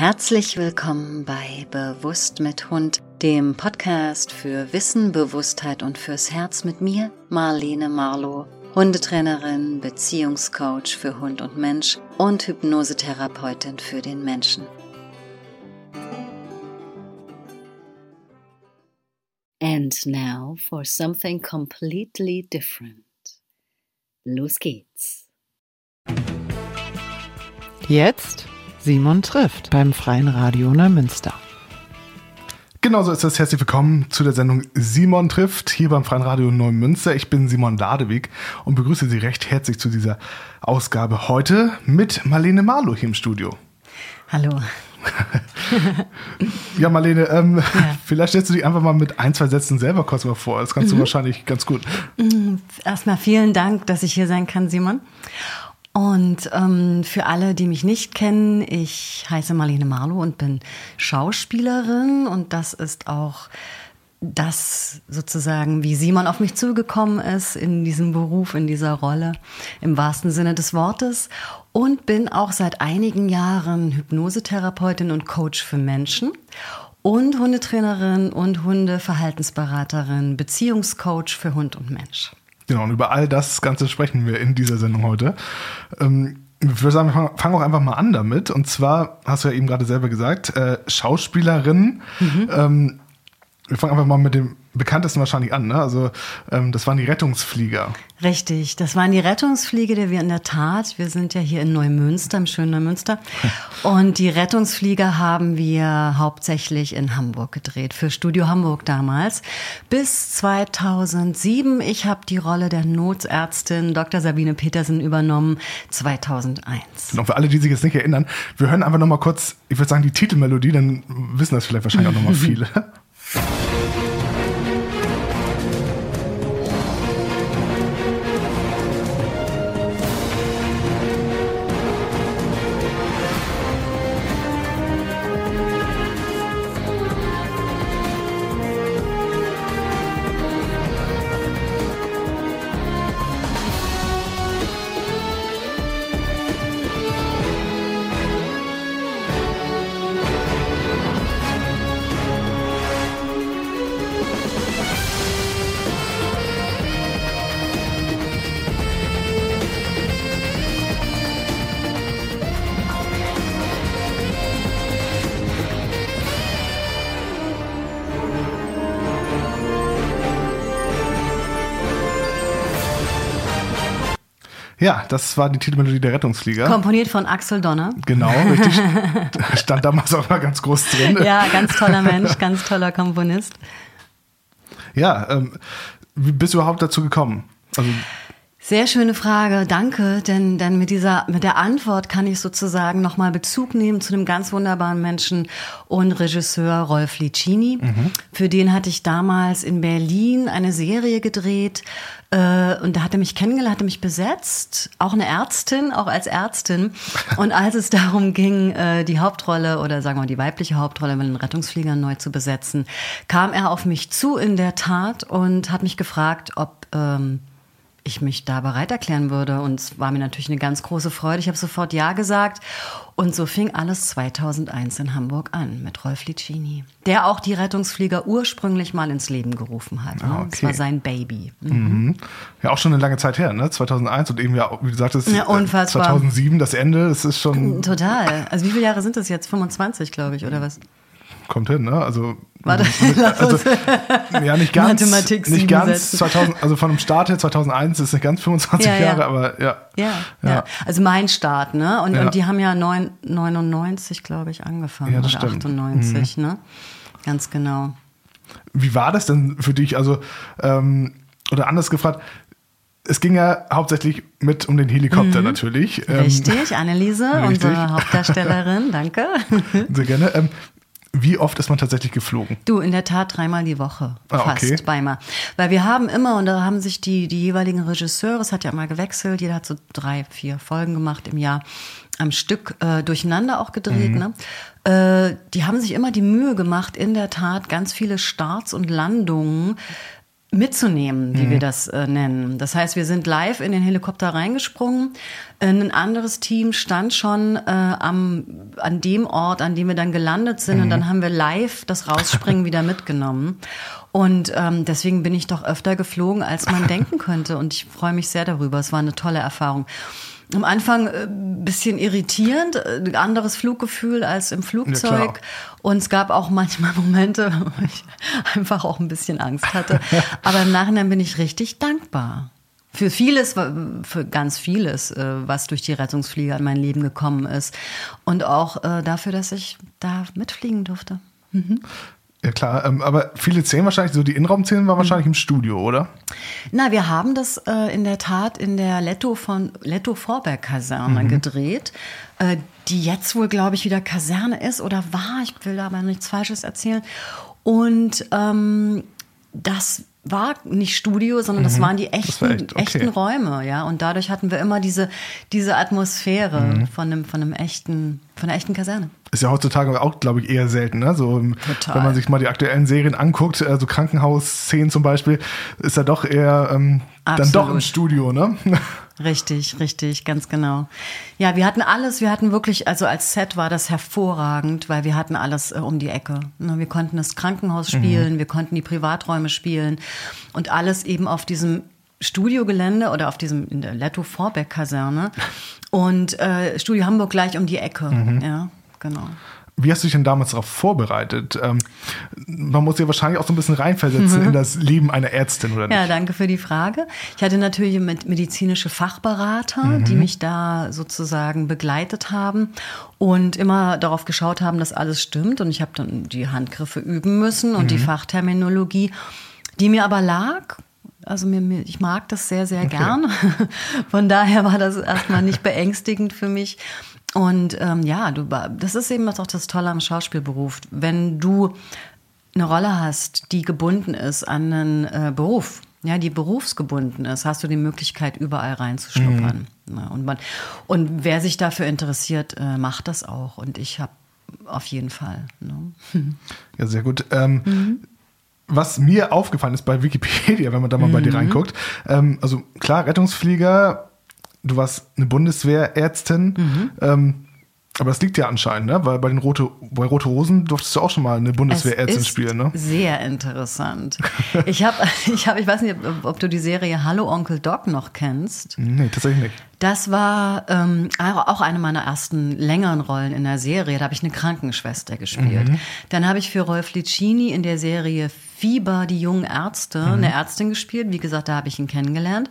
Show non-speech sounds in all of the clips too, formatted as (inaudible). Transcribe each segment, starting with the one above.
Herzlich willkommen bei Bewusst mit Hund, dem Podcast für Wissen, Bewusstheit und fürs Herz mit mir, Marlene Marlow, Hundetrainerin, Beziehungscoach für Hund und Mensch und Hypnosetherapeutin für den Menschen. And now for something completely different. Los geht's. Jetzt Simon trifft beim Freien Radio Neumünster. Genauso ist es. Herzlich willkommen zu der Sendung Simon trifft hier beim Freien Radio Neumünster. Ich bin Simon Ladewig und begrüße Sie recht herzlich zu dieser Ausgabe heute mit Marlene Marlow hier im Studio. Hallo. (laughs) ja, Marlene, ähm, ja. vielleicht stellst du dich einfach mal mit ein, zwei Sätzen selber kurz mal vor. Das kannst mhm. du wahrscheinlich ganz gut. Mhm. Erstmal vielen Dank, dass ich hier sein kann, Simon. Und ähm, für alle, die mich nicht kennen, ich heiße Marlene Marlow und bin Schauspielerin und das ist auch das sozusagen, wie Simon auf mich zugekommen ist in diesem Beruf, in dieser Rolle, im wahrsten Sinne des Wortes. Und bin auch seit einigen Jahren Hypnosetherapeutin und Coach für Menschen und Hundetrainerin und Hundeverhaltensberaterin, Beziehungscoach für Hund und Mensch. Genau, und über all das Ganze sprechen wir in dieser Sendung heute. Ähm, ich würde sagen, wir fangen auch einfach mal an damit. Und zwar, hast du ja eben gerade selber gesagt, äh, Schauspielerin. Mhm. Ähm, wir fangen einfach mal mit dem bekanntesten wahrscheinlich an. Ne? Also ähm, das waren die Rettungsflieger. Richtig, das waren die Rettungsflieger, die wir in der Tat, wir sind ja hier in Neumünster, im schönen Neumünster. (laughs) Und die Rettungsflieger haben wir hauptsächlich in Hamburg gedreht, für Studio Hamburg damals. Bis 2007. Ich habe die Rolle der Notärztin Dr. Sabine Petersen übernommen, 2001. Genau, für alle, die sich jetzt nicht erinnern, wir hören einfach nochmal kurz, ich würde sagen, die Titelmelodie, dann wissen das vielleicht wahrscheinlich auch nochmal (laughs) viele. Ja, das war die Titelmelodie der Rettungsflieger. Komponiert von Axel Donner. Genau, richtig. (laughs) Stand damals auch mal ganz groß drin. Ja, ganz toller Mensch, ganz toller Komponist. Ja, ähm, wie bist du überhaupt dazu gekommen? Also sehr schöne Frage, danke, denn, denn mit dieser, mit der Antwort kann ich sozusagen nochmal Bezug nehmen zu einem ganz wunderbaren Menschen und Regisseur Rolf Licini. Mhm. Für den hatte ich damals in Berlin eine Serie gedreht, äh, und da hat er mich kennengelernt, hat er mich besetzt, auch eine Ärztin, auch als Ärztin. Und als es darum ging, äh, die Hauptrolle oder sagen wir mal die weibliche Hauptrolle mit den Rettungsfliegern neu zu besetzen, kam er auf mich zu in der Tat und hat mich gefragt, ob ähm, ich mich da bereit erklären würde. Und es war mir natürlich eine ganz große Freude. Ich habe sofort Ja gesagt. Und so fing alles 2001 in Hamburg an mit Rolf Licini, der auch die Rettungsflieger ursprünglich mal ins Leben gerufen hat. Ne? Ah, okay. Das war sein Baby. Mhm. Mhm. Ja, auch schon eine lange Zeit her, ne? 2001 und eben ja, wie du sagtest, ja, unfassbar. 2007 das Ende. Das ist schon total. Also wie viele Jahre sind das jetzt? 25, glaube ich, oder was? Kommt hin, ne? Also, Warte, (laughs) also (laughs) ja, nicht ganz, Mathematik nicht ganz 2000, also von dem Start her 2001 ist nicht ganz 25 ja, Jahre, aber ja. ja. ja. Ja, Also mein Start, ne? Und, und die haben ja 9, 99, glaube ich, angefangen ja, das oder stimmt. 98, mhm. ne? Ganz genau. Wie war das denn für dich? Also ähm, oder anders gefragt, es ging ja hauptsächlich mit um den Helikopter mhm. natürlich. Ähm, richtig, Anneliese, (laughs) richtig. unsere Hauptdarstellerin, danke. Sehr gerne. Ähm, wie oft ist man tatsächlich geflogen? Du, in der Tat dreimal die Woche. Ah, fast okay. beimal. Weil wir haben immer, und da haben sich die, die jeweiligen Regisseure, es hat ja immer gewechselt, jeder hat so drei, vier Folgen gemacht im Jahr am Stück äh, durcheinander auch gedreht. Mhm. Ne? Äh, die haben sich immer die Mühe gemacht, in der Tat ganz viele Starts und Landungen mitzunehmen, wie wir das äh, nennen. Das heißt, wir sind live in den Helikopter reingesprungen. Ein anderes Team stand schon äh, am, an dem Ort, an dem wir dann gelandet sind. Und dann haben wir live das Rausspringen wieder mitgenommen. Und ähm, deswegen bin ich doch öfter geflogen, als man (laughs) denken könnte. Und ich freue mich sehr darüber. Es war eine tolle Erfahrung. Am Anfang äh, bisschen irritierend, äh, anderes Fluggefühl als im Ja, Flugzeug. klar. und es gab auch manchmal (laughs) Momente, wo ich einfach auch ein bisschen Angst hatte. Aber im Nachhinein bin ich richtig dankbar. Für vieles, für ganz vieles, äh, was durch die Rettungsflieger in mein Leben gekommen ist. Und auch dafür, dass ich da mitfliegen durfte. Ja klar, ähm, aber viele Szenen wahrscheinlich, so die Innenraumszenen waren wahrscheinlich im Studio, oder? Na, wir haben das äh, in der Tat in der Letto von Letto Vorberg Kaserne gedreht, äh, die jetzt wohl, glaube ich, wieder Kaserne ist oder war. Ich will da aber nichts Falsches erzählen. Und ähm, das war nicht Studio, sondern das waren die echten, war echt, okay. echten Räume, ja. Und dadurch hatten wir immer diese, diese Atmosphäre von einem, von einem echten, von einer echten Kaserne. Ist ja heutzutage auch, glaube ich, eher selten. Ne? So, Total. Wenn man sich mal die aktuellen Serien anguckt, also Krankenhausszenen zum Beispiel, ist ja doch eher ähm, dann doch im. Studio, ne? (laughs) Richtig, richtig, ganz genau. Ja, wir hatten alles, wir hatten wirklich, also als Set war das hervorragend, weil wir hatten alles äh, um die Ecke. Ne, Wir konnten das Krankenhaus spielen, wir konnten die Privaträume spielen und alles eben auf diesem Studiogelände oder auf diesem in der Letto Vorbeck Kaserne (laughs) und äh, Studio Hamburg gleich um die Ecke. Ja, genau. Wie hast du dich denn damals darauf vorbereitet? Ähm, man muss ja wahrscheinlich auch so ein bisschen reinversetzen in das Leben einer Ärztin, oder nicht? Mhm. Ja, danke für die Frage. Ich hatte natürlich medizinische Fachberater, die mich da sozusagen begleitet haben und immer darauf geschaut haben, dass alles stimmt. Und ich habe dann die Handgriffe üben müssen und die Fachterminologie, die mir aber lag. Also mir, mir, ich mag das sehr, sehr gern. (laughs) Von daher war das erstmal nicht beängstigend für mich. Und ähm, ja, du, das ist eben auch das Tolle am Schauspielberuf. Wenn du eine Rolle hast, die gebunden ist an einen äh, Beruf, ja, die berufsgebunden ist, hast du die Möglichkeit, überall reinzuschnuppern. Ja, und, man, und wer sich dafür interessiert, äh, macht das auch. Und ich habe auf jeden Fall. Ne? Ja, sehr gut. Ähm, Was mir aufgefallen ist bei Wikipedia, wenn man da mal bei dir reinguckt, ähm, also klar, Rettungsflieger, du warst eine Bundeswehrärztin, ähm, aber das liegt ja anscheinend, ne? Weil bei den Rote, bei Rote Rosen durftest du auch schon mal eine Bundeswehrärztin spielen, ne? Sehr interessant. (laughs) ich habe, ich, hab, ich weiß nicht, ob, ob du die Serie Hallo Onkel Doc noch kennst. Nee, tatsächlich nicht. Das war ähm, auch eine meiner ersten längeren Rollen in der Serie. Da habe ich eine Krankenschwester gespielt. Dann habe ich für Rolf Licini in der Serie Fieber, die jungen Ärzte, eine Ärztin gespielt. Wie gesagt, da habe ich ihn kennengelernt.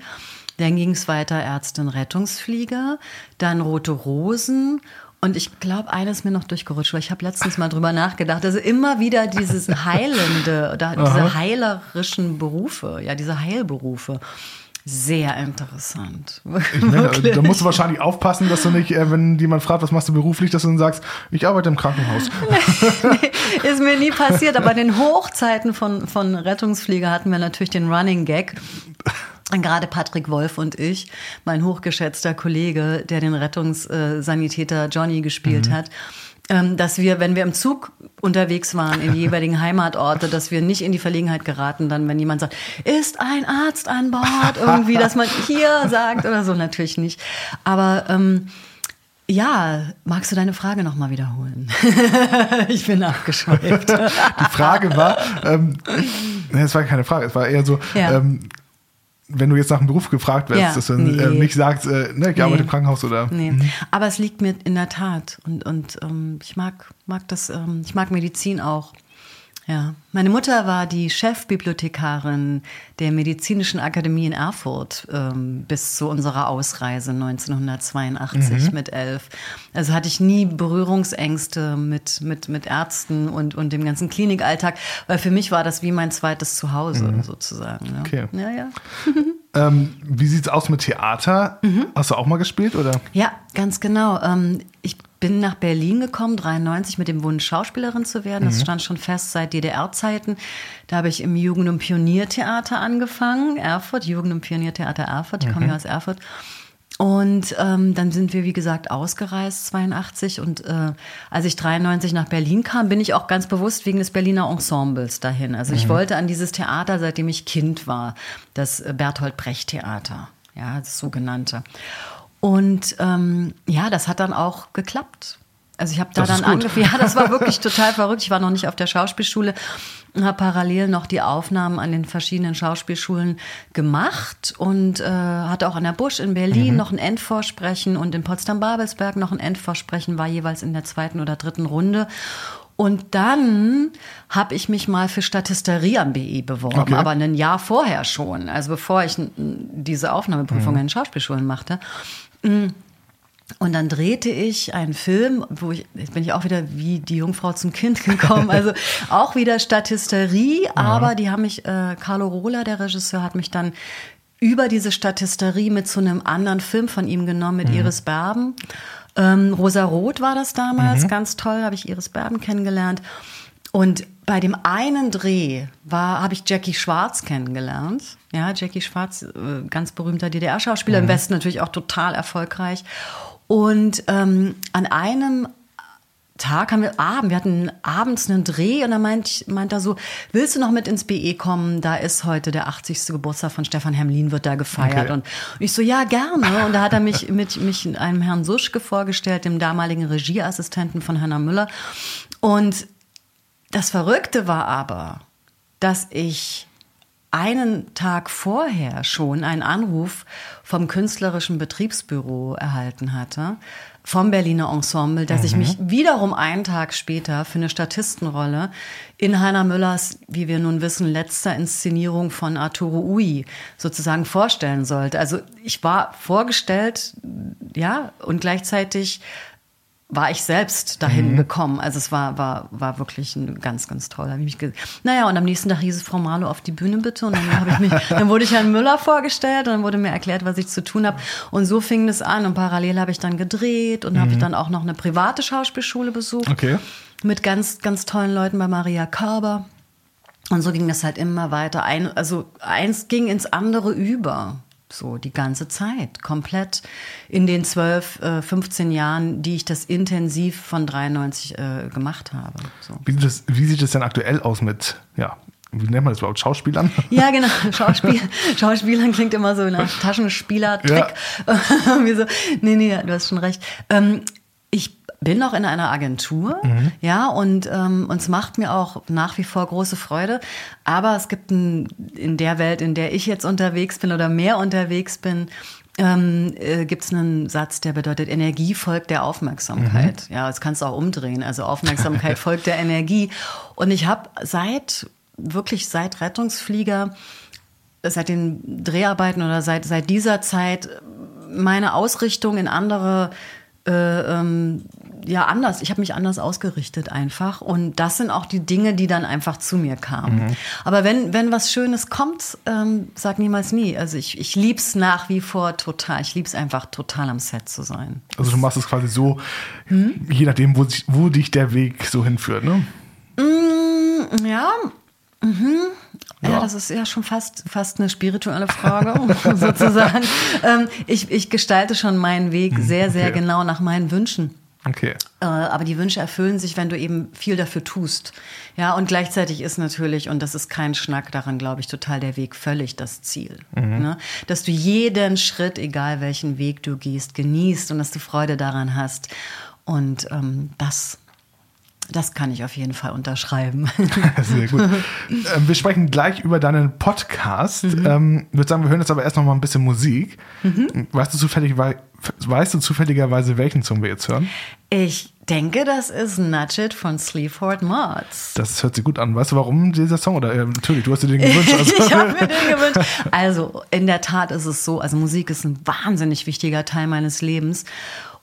Dann ging es weiter Ärztin Rettungsflieger, dann Rote Rosen. Und ich glaube, eines ist mir noch durchgerutscht, weil ich habe letztens mal drüber nachgedacht. Also immer wieder dieses (laughs) Heilende oder diese heilerischen Berufe, ja, diese Heilberufe. Sehr interessant. Meine, da musst du wahrscheinlich aufpassen, dass du nicht, äh, wenn jemand fragt, was machst du beruflich, dass du dann sagst, ich arbeite im Krankenhaus. (laughs) Ist mir nie passiert, aber in (laughs) den Hochzeiten von, von Rettungsflieger hatten wir natürlich den Running Gag. Gerade Patrick Wolf und ich, mein hochgeschätzter Kollege, der den Rettungssanitäter Johnny gespielt hat, ähm, dass wir, wenn wir im Zug unterwegs waren in die (laughs) jeweiligen Heimatorte, dass wir nicht in die Verlegenheit geraten, dann, wenn jemand sagt, ist ein Arzt an Bord, (laughs) irgendwie, dass man hier sagt oder so, natürlich nicht. Aber ähm, ja, magst du deine Frage nochmal wiederholen? (laughs) ich bin abgeschweift. Die Frage war, ähm, es war keine Frage, es war eher so, Ja. ähm, wenn du jetzt nach einem Beruf gefragt wirst, Ja, dass du nee. äh, nicht sagst, äh, ne, ich arbeite Nee. im Krankenhaus oder. Nee, aber es liegt mir in der Tat und, und ähm, ich mag, mag das, ähm, ich mag Medizin auch. Ja, meine Mutter war die Chefbibliothekarin der Medizinischen Akademie in Erfurt ähm, bis zu unserer Ausreise 1982 mit elf. Also hatte ich nie Berührungsängste mit, mit, mit Ärzten und, und dem ganzen Klinikalltag, weil für mich war das wie mein zweites Zuhause sozusagen. Ne? Okay. Ja, ja. (laughs) (laughs) Ähm, wie sieht's aus mit Theater? Mhm. Hast du auch mal gespielt oder? Ja, ganz genau. Ähm, ich bin nach Berlin gekommen, 93, mit dem Wunsch, Schauspielerin zu werden. Das stand schon fest seit DDR-Zeiten. Da habe ich im Jugend- und Pioniertheater angefangen, Erfurt, Jugend- und Pioniertheater Erfurt. Ich komme ja aus Erfurt. und ähm, dann sind wir, wie gesagt, ausgereist, 82. Und äh, als ich 93 nach Berlin kam, bin ich auch ganz bewusst wegen des Berliner Ensembles dahin. Also ich mhm. wollte an dieses Theater, seitdem ich Kind war, das Bertolt Brecht Theater, ja, das sogenannte. Und ähm, ja, das hat dann auch geklappt. Also ich habe da das dann angefangen. Ja, das war wirklich (laughs) total verrückt. Ich war noch nicht auf der Schauspielschule und habe parallel noch die Aufnahmen an den verschiedenen Schauspielschulen gemacht und äh, hatte auch an der Busch in Berlin mhm. noch ein Endvorsprechen und in Potsdam-Babelsberg noch ein Endvorsprechen, war jeweils in der zweiten oder dritten Runde. Und dann habe ich mich mal für Statisterie am BI beworben, okay. aber ein Jahr vorher schon, also bevor ich diese Aufnahmeprüfung mhm. in Schauspielschulen machte. Mm. Und dann drehte ich einen Film, wo ich, jetzt bin ich auch wieder wie die Jungfrau zum Kind gekommen, also (laughs) auch wieder Statisterie, ja. aber die haben mich, äh, Carlo Rola, der Regisseur, hat mich dann über diese Statisterie mit zu einem anderen Film von ihm genommen, mit mhm. Iris Berben. Ähm, Rosa Roth war das damals, mhm. ganz toll, habe ich Iris Berben kennengelernt. Und bei dem einen Dreh war, habe ich Jackie Schwarz kennengelernt. Ja, Jackie Schwarz, äh, ganz berühmter DDR-Schauspieler, mhm. im Westen natürlich auch total erfolgreich. Und ähm, an einem Tag haben wir Abend, wir hatten abends einen Dreh und dann meint, meint er so, willst du noch mit ins BE kommen? Da ist heute der 80. Geburtstag von Stefan Hemlin, wird da gefeiert. Okay. Und ich so, ja, gerne. Und da hat er mich mit mich einem Herrn Suschke vorgestellt, dem damaligen Regieassistenten von Hannah Müller. Und das Verrückte war aber, dass ich einen Tag vorher schon einen Anruf vom künstlerischen Betriebsbüro erhalten hatte, vom Berliner Ensemble, dass mhm. ich mich wiederum einen Tag später für eine Statistenrolle in Heiner Müllers, wie wir nun wissen, letzter Inszenierung von Arturo Ui sozusagen vorstellen sollte. Also ich war vorgestellt, ja, und gleichzeitig war ich selbst dahin mhm. gekommen. Also es war, war, war wirklich ein ganz, ganz toll. Hab ich mich naja, und am nächsten Tag hieß es Frau Marlow auf die Bühne bitte. Und dann habe ich mich, (laughs) dann wurde ich Herrn Müller vorgestellt und dann wurde mir erklärt, was ich zu tun habe. Und so fing es an. Und parallel habe ich dann gedreht und mhm. habe ich dann auch noch eine private Schauspielschule besucht. Okay. Mit ganz, ganz tollen Leuten bei Maria Körber. Und so ging das halt immer weiter. Ein, also eins ging ins andere über. So die ganze Zeit, komplett in den 12, äh, 15 Jahren, die ich das intensiv von 93 äh, gemacht habe. So. Wie, sieht das, wie sieht es denn aktuell aus mit, ja, wie nennt man das überhaupt, Schauspielern? (laughs) Ja, genau, Schauspiel, Schauspielern klingt immer so nach Taschenspieler-Trick. Ja. (laughs) so, nee, nee, du hast schon recht. Ähm, ich bin noch in einer Agentur, mhm. ja, und ähm, uns macht mir auch nach wie vor große Freude. Aber es gibt ein, in der Welt, in der ich jetzt unterwegs bin oder mehr unterwegs bin, ähm, äh, gibt es einen Satz, der bedeutet, Energie folgt der Aufmerksamkeit. Mhm. Ja, das kannst du auch umdrehen. Also Aufmerksamkeit (laughs) folgt der Energie. Und ich habe seit, wirklich seit Rettungsflieger, seit den Dreharbeiten oder seit, seit dieser Zeit meine Ausrichtung in andere äh, ähm, ja anders. Ich habe mich anders ausgerichtet einfach. Und das sind auch die Dinge, die dann einfach zu mir kamen. Mhm. Aber wenn, wenn was Schönes kommt, ähm, sag niemals nie. Also ich, ich lieb's nach wie vor total. Ich lieb's einfach total am Set zu sein. Also du machst es quasi so, hm? je nachdem, wo, wo dich der Weg so hinführt, ne? Mm, ja. Mhm. Ja. ja. das ist ja schon fast, fast eine spirituelle Frage, (laughs) sozusagen. ähm, ich, ich gestalte schon meinen Weg mhm, sehr, sehr okay. genau nach meinen Wünschen. Okay. Äh, aber die Wünsche erfüllen sich, wenn du eben viel dafür tust. Ja, und gleichzeitig ist natürlich, und das ist kein Schnack, daran glaube ich total der Weg völlig das Ziel. Mhm. Ne? Dass du jeden Schritt, egal welchen Weg du gehst, genießt und dass du Freude daran hast. Und ähm, das das kann ich auf jeden Fall unterschreiben. (laughs) Sehr gut. Ähm, wir sprechen gleich über deinen Podcast. Mhm. Ähm, ich würde sagen, wir hören jetzt aber erst noch mal ein bisschen Musik. Mhm. Weißt, du zufällig, weißt du zufälligerweise, welchen Song wir jetzt hören? Ich denke, das ist Nudge It von Sleaford Mods. Das hört sich gut an. Weißt du, warum dieser Song? Oder äh, natürlich, du hast dir den gewünscht. (laughs) Also. ich habe mir den gewünscht. Also, in der Tat ist es so, also Musik ist ein wahnsinnig wichtiger Teil meines Lebens.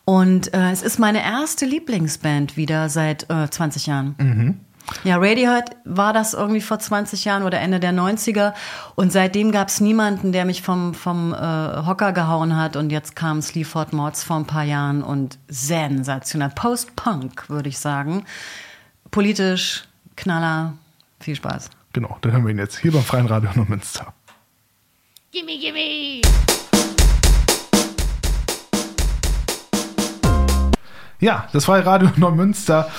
Und äh, es ist meine erste Lieblingsband wieder seit äh, 20 Jahren. Mhm. Ja, Radiohead war das irgendwie vor 20 Jahren oder Ende der 90er. Und seitdem gab es niemanden, der mich vom, vom äh, Hocker gehauen hat. Und jetzt kam Sleaford Mods vor ein paar Jahren und sensationell. Post-Punk, würde ich sagen. Politisch, Knaller, viel Spaß. Genau, dann hören wir ihn jetzt hier beim Freien Radio Neumünster. Gimme, gimme! Ja, das freie Radio (laughs) Neumünster.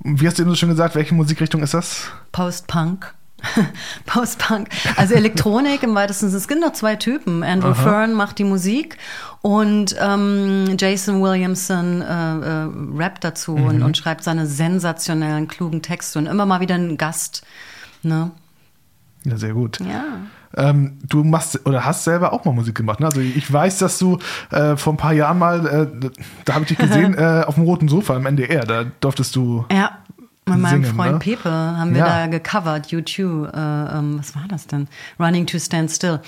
Wie hast du eben so schön gesagt, welche Musikrichtung ist das? Post-Punk. (laughs) Post-Punk. Also Elektronik im weitesten Sinne. Es gibt noch zwei Typen. Andrew Aha. Fern macht die Musik und ähm, Jason Williamson äh, äh, rappt dazu mhm. und, und, schreibt seine sensationellen, klugen Texte und immer mal wieder ein Gast. Ne? Ja, sehr gut. Ja. Ähm, du machst oder hast selber auch mal Musik gemacht. Ne? Also ich weiß, dass du äh, vor ein paar Jahren mal, äh, da habe ich dich gesehen, (laughs) äh, auf dem roten Sofa im NDR, da durftest du. Ja. Mit meinem singen, Freund ne? Pepe haben wir ja. da gecovert, YouTube, äh, ähm, was war das denn? Running to Stand Still.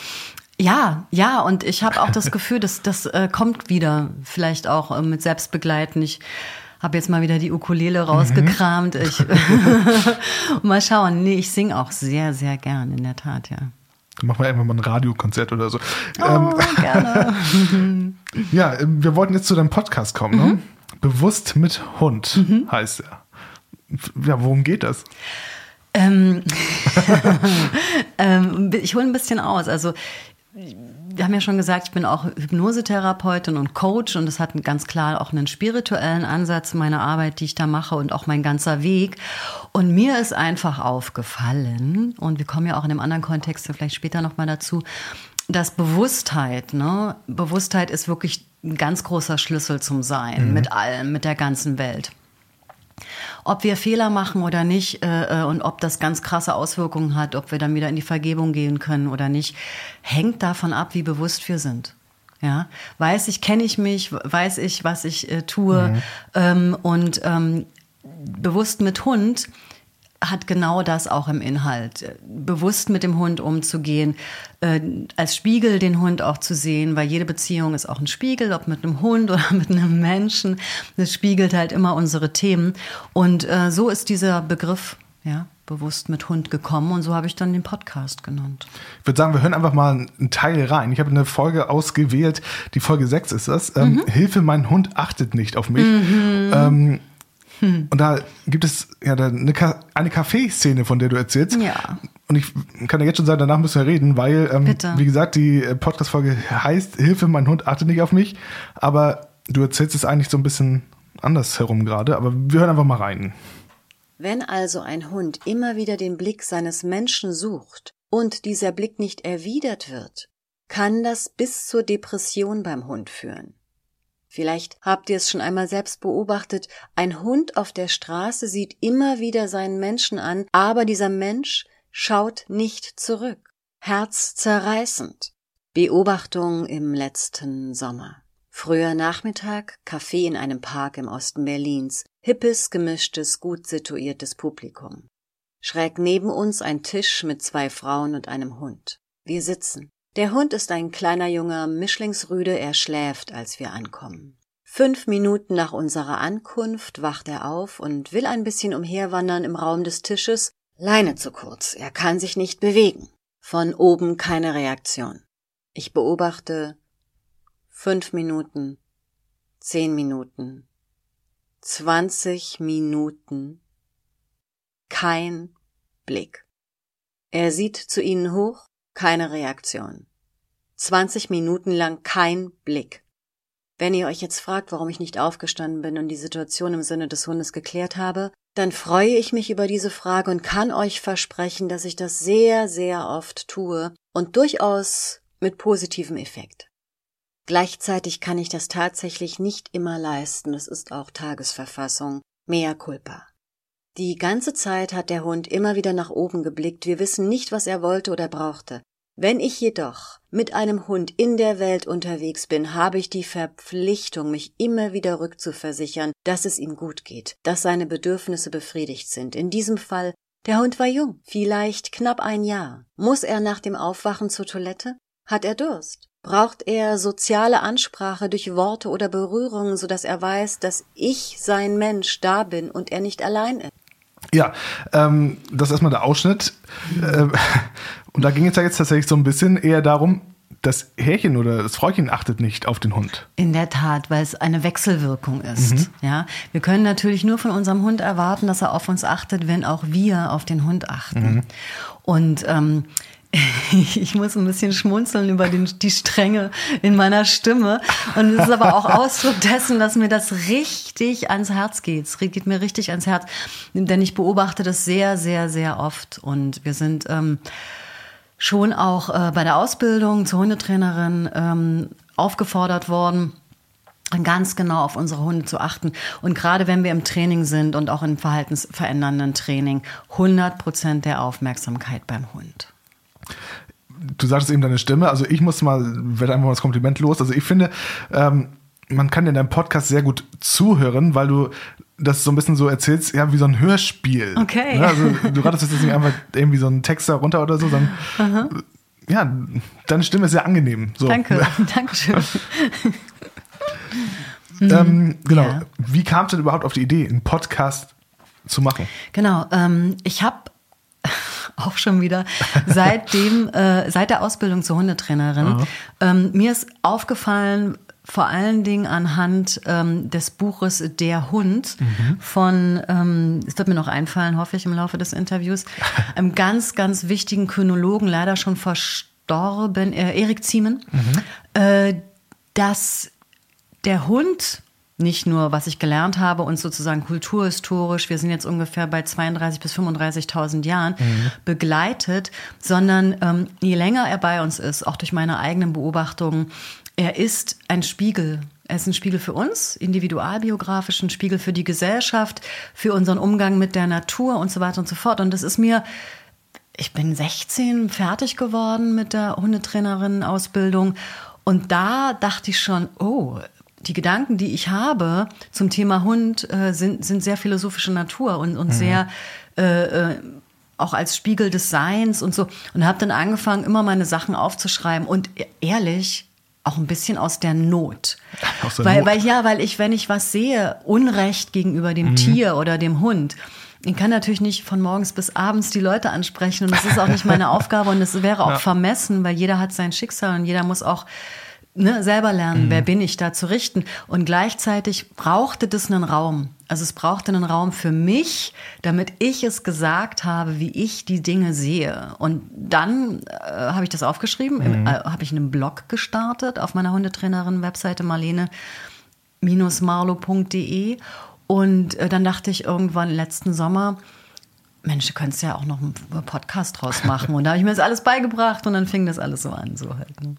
Ja, ja, und ich habe auch das (laughs) Gefühl, dass das äh, kommt wieder, vielleicht auch äh, mit Selbstbegleiten. Ich habe jetzt mal wieder die Ukulele rausgekramt. Mhm. Ich, (laughs) mal schauen. Nee, ich singe auch sehr, sehr gern, in der Tat, ja. Dann machen wir einfach mal ein Radiokonzert oder so. Oh, ähm, gerne. (laughs) ja, ähm, wir wollten jetzt zu deinem Podcast kommen. Ne? Mhm. Bewusst mit Hund mhm. heißt er. Ja, worum geht das? Ähm, (laughs) ähm, ich hole ein bisschen aus. Also wir haben ja schon gesagt, ich bin auch Hypnosetherapeutin und Coach und es hat ganz klar auch einen spirituellen Ansatz meiner Arbeit, die ich da mache und auch mein ganzer Weg. Und mir ist einfach aufgefallen, und wir kommen ja auch in einem anderen Kontext vielleicht später nochmal dazu, dass Bewusstheit, ne, Bewusstheit ist wirklich ein ganz großer Schlüssel zum Sein, mhm. mit allem, mit der ganzen Welt. Ob wir Fehler machen oder nicht äh, äh, und ob das ganz krasse Auswirkungen hat, ob wir dann wieder in die Vergebung gehen können oder nicht, hängt davon ab, wie bewusst wir sind. Ja, weiß ich, kenne ich mich, weiß ich, was ich äh, tue mhm. ähm, und ähm, bewusst mit Hund hat genau das auch im Inhalt. Bewusst mit dem Hund umzugehen, äh, als Spiegel den Hund auch zu sehen, weil jede Beziehung ist auch ein Spiegel, ob mit einem Hund (laughs) oder mit einem Menschen. Das spiegelt halt immer unsere Themen. Und äh, so ist dieser Begriff, ja, bewusst mit Hund gekommen und so habe ich dann den Podcast genannt. Ich würde sagen, wir hören einfach mal einen Teil rein. Ich habe eine Folge ausgewählt, die Folge 6 ist das. Ähm, mhm. Hilfe, mein Hund achtet nicht auf mich. Mhm. Ähm, hm. Und da gibt es ja eine, eine Kaffeeszene, von der du erzählst. Ja. Und ich kann ja jetzt schon sagen, danach müssen wir reden, weil, ähm, wie gesagt, die äh, Podcast-Folge heißt Hilfe, mein Hund achtet nicht auf mich. Aber du erzählst es eigentlich so ein bisschen anders herum gerade. Aber wir hören einfach mal rein. Wenn also ein Hund immer wieder den Blick seines Menschen sucht und dieser Blick nicht erwidert wird, kann das bis zur Depression beim Hund führen. Vielleicht habt ihr es schon einmal selbst beobachtet, ein Hund auf der Straße sieht immer wieder seinen Menschen an, aber dieser Mensch schaut nicht zurück. Herzzerreißend. Beobachtung im letzten Sommer. Früher Nachmittag, Kaffee in einem Park im Osten Berlins, hippes, gemischtes, gut situiertes Publikum. Schräg neben uns ein Tisch mit zwei Frauen und einem Hund. Wir sitzen. Der Hund ist ein kleiner junger Mischlingsrüde, er schläft, als wir ankommen. Fünf Minuten nach unserer Ankunft wacht er auf und will ein bisschen umherwandern im Raum des Tisches, Leine zu kurz, er kann sich nicht bewegen. Von oben keine Reaktion. Ich beobachte fünf Minuten, zehn Minuten, zwanzig Minuten, kein Blick. Er sieht zu ihnen hoch, keine Reaktion. 20 Minuten lang kein Blick. Wenn ihr euch jetzt fragt, warum ich nicht aufgestanden bin und die Situation im Sinne des Hundes geklärt habe, dann freue ich mich über diese Frage und kann euch versprechen, dass ich das sehr, sehr oft tue und durchaus mit positivem Effekt. Gleichzeitig kann ich das tatsächlich nicht immer leisten, das ist auch Tagesverfassung, mea culpa. Die ganze Zeit hat der Hund immer wieder nach oben geblickt, wir wissen nicht, was er wollte oder brauchte. Wenn ich jedoch mit einem Hund in der Welt unterwegs bin, habe ich die Verpflichtung, mich immer wieder rückzuversichern, dass es ihm gut geht, dass seine Bedürfnisse befriedigt sind. In diesem Fall, der Hund war jung, vielleicht knapp ein Jahr. Muss er nach dem Aufwachen zur Toilette? Hat er Durst? Braucht er soziale Ansprache durch Worte oder Berührungen, so dass er weiß, dass ich sein Mensch da bin und er nicht allein ist? Ja, ähm, das ist erstmal der Ausschnitt. Äh, (laughs) und da ging es ja jetzt tatsächlich so ein bisschen eher darum, das Härchen oder das Fräuchen achtet nicht auf den Hund. In der Tat, weil es eine Wechselwirkung ist. Mhm. Ja, wir können natürlich nur von unserem Hund erwarten, dass er auf uns achtet, wenn auch wir auf den Hund achten. Mhm. Und ähm, (laughs) ich muss ein bisschen schmunzeln über den, die Strenge in meiner Stimme. Und es ist aber auch (laughs) Ausdruck dessen, dass mir das richtig ans Herz geht. Es geht mir richtig ans Herz, denn ich beobachte das sehr, sehr, sehr oft. Und wir sind ähm, schon auch äh, bei der Ausbildung zur Hundetrainerin ähm, aufgefordert worden, ganz genau auf unsere Hunde zu achten. Und gerade wenn wir im Training sind und auch im verhaltensverändernden Training, 100 Prozent der Aufmerksamkeit beim Hund du sagtest eben deine Stimme, also ich muss mal, werde einfach mal das Kompliment los. Also ich finde, ähm, man kann in deinem Podcast sehr gut zuhören, weil du das so ein bisschen so erzählst, ja, wie so ein Hörspiel. Okay. Ja, also du ratest jetzt nicht einfach irgendwie so einen Text da runter oder so, sondern Aha. ja, deine Stimme ist sehr angenehm. So. Danke, (laughs) Dankeschön. ähm, genau. Ja. Wie kam es denn überhaupt auf die Idee, einen Podcast zu machen? Genau, ähm, ich habe (laughs) auch schon wieder seitdem, äh, seit der Ausbildung zur Hundetrainerin. Ähm, mir ist aufgefallen, vor allen Dingen anhand ähm, des Buches Der Hund mhm. von, ähm, es wird mir noch einfallen, hoffe ich, im Laufe des Interviews, (laughs) einem ganz, ganz wichtigen Kynologen, leider schon verstorben, äh, Erik Ziemen, mhm. äh, dass der Hund nicht nur, was ich gelernt habe, und sozusagen kulturhistorisch, wir sind jetzt ungefähr bei 32.000 bis 35.000 Jahren, mhm. begleitet, sondern ähm, je länger er bei uns ist, auch durch meine eigenen Beobachtungen, er ist ein Spiegel. Er ist ein Spiegel für uns, individualbiografisch, ein Spiegel für die Gesellschaft, für unseren Umgang mit der Natur und so weiter und so fort. Und das ist mir ich bin 16 fertig geworden mit der Hundetrainerin-Ausbildung. Und da dachte ich schon, oh, die Gedanken, die ich habe zum Thema Hund, äh, sind, sind sehr philosophischer Natur und, und mhm. sehr äh, äh, auch als Spiegel des Seins und so. Und habe dann angefangen, immer meine Sachen aufzuschreiben. Und e-, ehrlich, auch ein bisschen aus der Not. (laughs) Aus der weil, Not. weil ja, weil ich, wenn ich was sehe, Unrecht gegenüber dem mhm. Tier oder dem Hund, ich kann natürlich nicht von morgens bis abends die Leute ansprechen und das ist auch nicht meine (laughs) Aufgabe und es wäre auch ja. vermessen, weil jeder hat sein Schicksal und jeder muss auch ne, selber lernen, mhm. wer bin ich da zu richten. Und gleichzeitig brauchte das einen Raum. Also es brauchte einen Raum für mich, damit ich es gesagt habe, wie ich die Dinge sehe. Und dann äh, habe ich das aufgeschrieben, mhm. äh, habe ich einen Blog gestartet auf meiner Hundetrainerin-Webseite marlene-marlo.de. Und äh, dann dachte ich irgendwann letzten Sommer, Mensch, du könntest ja auch noch einen Podcast draus machen. Und da habe ich mir das alles beigebracht und dann fing das alles so an. So halt, ne?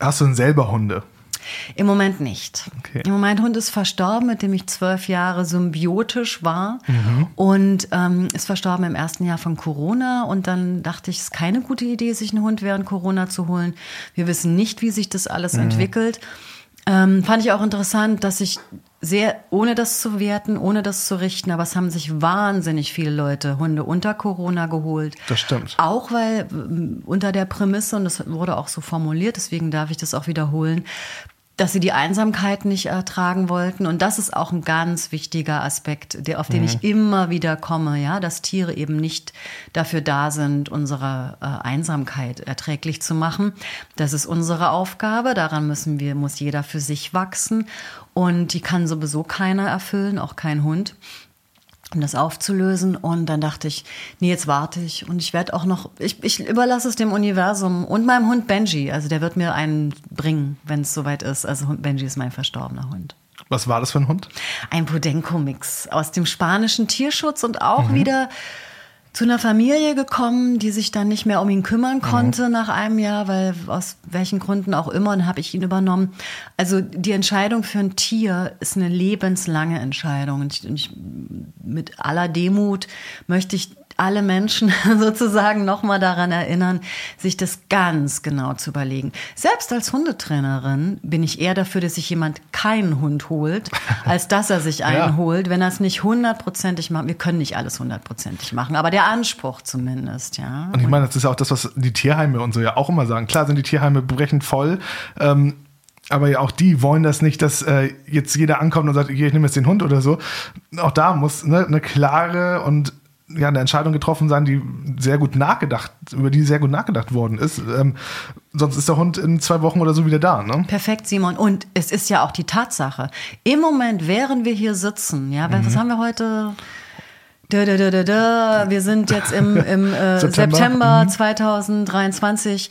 Hast du denn selber Hunde? Im Moment nicht. Okay. Im Moment Hund ist verstorben, mit dem ich zwölf Jahre symbiotisch war mhm. und ähm, ist verstorben im ersten Jahr von Corona. Und dann dachte ich, es ist keine gute Idee, sich einen Hund während Corona zu holen. Wir wissen nicht, wie sich das alles mhm. entwickelt. Ähm, fand ich auch interessant, dass ich sehr, ohne das zu werten, ohne das zu richten, aber es haben sich wahnsinnig viele Leute Hunde unter Corona geholt. Das stimmt. Auch weil unter der Prämisse, und das wurde auch so formuliert, deswegen darf ich das auch wiederholen, dass sie die Einsamkeit nicht ertragen wollten. Und das ist auch ein ganz wichtiger Aspekt, der, auf den mhm. ich immer wieder komme, ja, dass Tiere eben nicht dafür da sind, unsere äh, Einsamkeit erträglich zu machen. Das ist unsere Aufgabe. Daran müssen wir, muss jeder für sich wachsen. Und die kann sowieso keiner erfüllen, auch kein Hund um das aufzulösen. Und dann dachte ich, nee, jetzt warte ich. Und ich werde auch noch, ich, ich überlasse es dem Universum und meinem Hund Benji. Also der wird mir einen bringen, wenn es soweit ist. Also Benji ist mein verstorbener Hund. Was war das für ein Hund? Ein Podenco-Mix aus dem spanischen Tierschutz und auch mhm. wieder zu einer Familie gekommen, die sich dann nicht mehr um ihn kümmern konnte mhm. nach einem Jahr, weil aus welchen Gründen auch immer, dann habe ich ihn übernommen. Also die Entscheidung für ein Tier ist eine lebenslange Entscheidung. Und ich, und ich, mit aller Demut möchte ich alle Menschen (laughs) sozusagen nochmal daran erinnern, sich das ganz genau zu überlegen. Selbst als Hundetrainerin bin ich eher dafür, dass sich jemand keinen Hund holt, (laughs) als dass er sich einen ja. holt, wenn er es nicht hundertprozentig macht. Wir können nicht alles hundertprozentig machen, aber der Anspruch zumindest, ja. Und ich meine, das ist auch das, was die Tierheime und so ja auch immer sagen. Klar sind die Tierheime brechend voll. Ähm, aber ja, auch die wollen das nicht, dass äh, jetzt jeder ankommt und sagt, ich nehme jetzt den Hund oder so. Auch da muss ne, eine klare und ja, eine Entscheidung getroffen sein, die sehr gut nachgedacht, über die sehr gut nachgedacht worden ist. Ähm, sonst ist der Hund in zwei Wochen oder so wieder da. Ne? Perfekt, Simon. Und es ist ja auch die Tatsache. Im Moment, während wir hier sitzen, ja, mhm. was haben wir heute? Da, da, da, da, da. Wir sind jetzt im, im äh, (laughs) September. September, Mhm. 2023.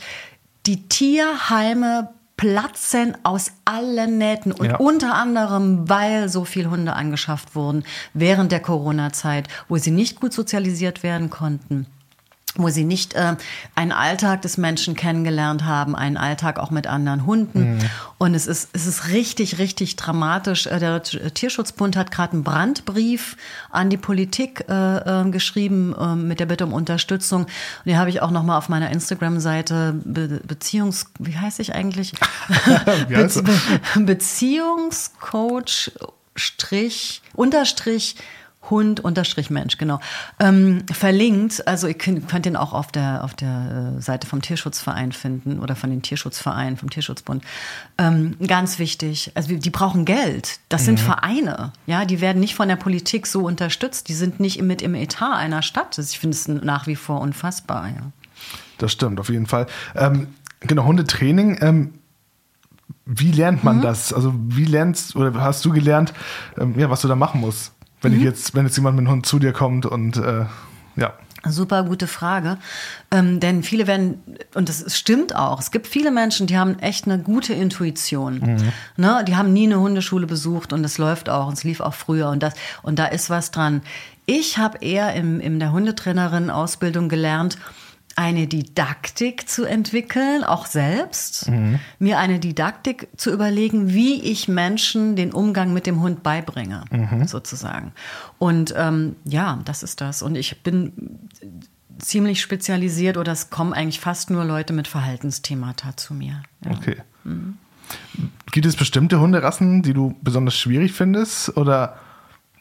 Die Tierheime platzen aus allen Nähten und Ja. unter anderem, weil so viele Hunde angeschafft wurden während der Corona-Zeit, wo sie nicht gut sozialisiert werden konnten wo sie nicht äh, einen Alltag des Menschen kennengelernt haben, einen Alltag auch mit anderen Hunden. Und es ist, es ist richtig, richtig dramatisch. Äh, Der Tierschutzbund hat gerade einen Brandbrief an die Politik äh, äh, geschrieben äh, mit der Bitte um Unterstützung. Und den habe ich auch noch mal auf meiner Instagram-Seite Be Beziehungs... Wie heißt ich eigentlich? (laughs) Be Be Beziehungscoach Strich, Unterstrich Hund unterstrich Mensch, genau. Ähm, verlinkt, also ihr könnt, könnt den auch auf der, auf der äh, Seite vom Tierschutzverein finden oder von den Tierschutzvereinen, vom Tierschutzbund. Ähm, ganz wichtig, also die brauchen Geld. Das sind Vereine, ja, die werden nicht von der Politik so unterstützt, die sind nicht mit im Etat einer Stadt. Ich finde es nach wie vor unfassbar, ja. Das stimmt, auf jeden Fall. Ähm, genau, Hundetraining. Ähm, wie lernt Mhm. man das? Also wie lernst oder hast du gelernt, ähm, ja, was du da machen musst? Wenn Mhm. ich jetzt, wenn jetzt jemand mit einem Hund zu dir kommt und äh, ja. Super gute Frage. Ähm, denn viele werden, und das stimmt auch, es gibt viele Menschen, die haben echt eine gute Intuition. Ne? Die haben nie eine Hundeschule besucht und es läuft auch und es lief auch früher und das, und da ist was dran. Ich habe eher im, in der Hundetrainerin-Ausbildung gelernt, eine Didaktik zu entwickeln, auch selbst, mir eine Didaktik zu überlegen, wie ich Menschen den Umgang mit dem Hund beibringe, sozusagen. Und ähm, ja, das ist das. Und ich bin ziemlich spezialisiert oder es kommen eigentlich fast nur Leute mit Verhaltensthemata zu mir. Ja. Okay. Mhm. Gibt es bestimmte Hunderassen, die du besonders schwierig findest? Oder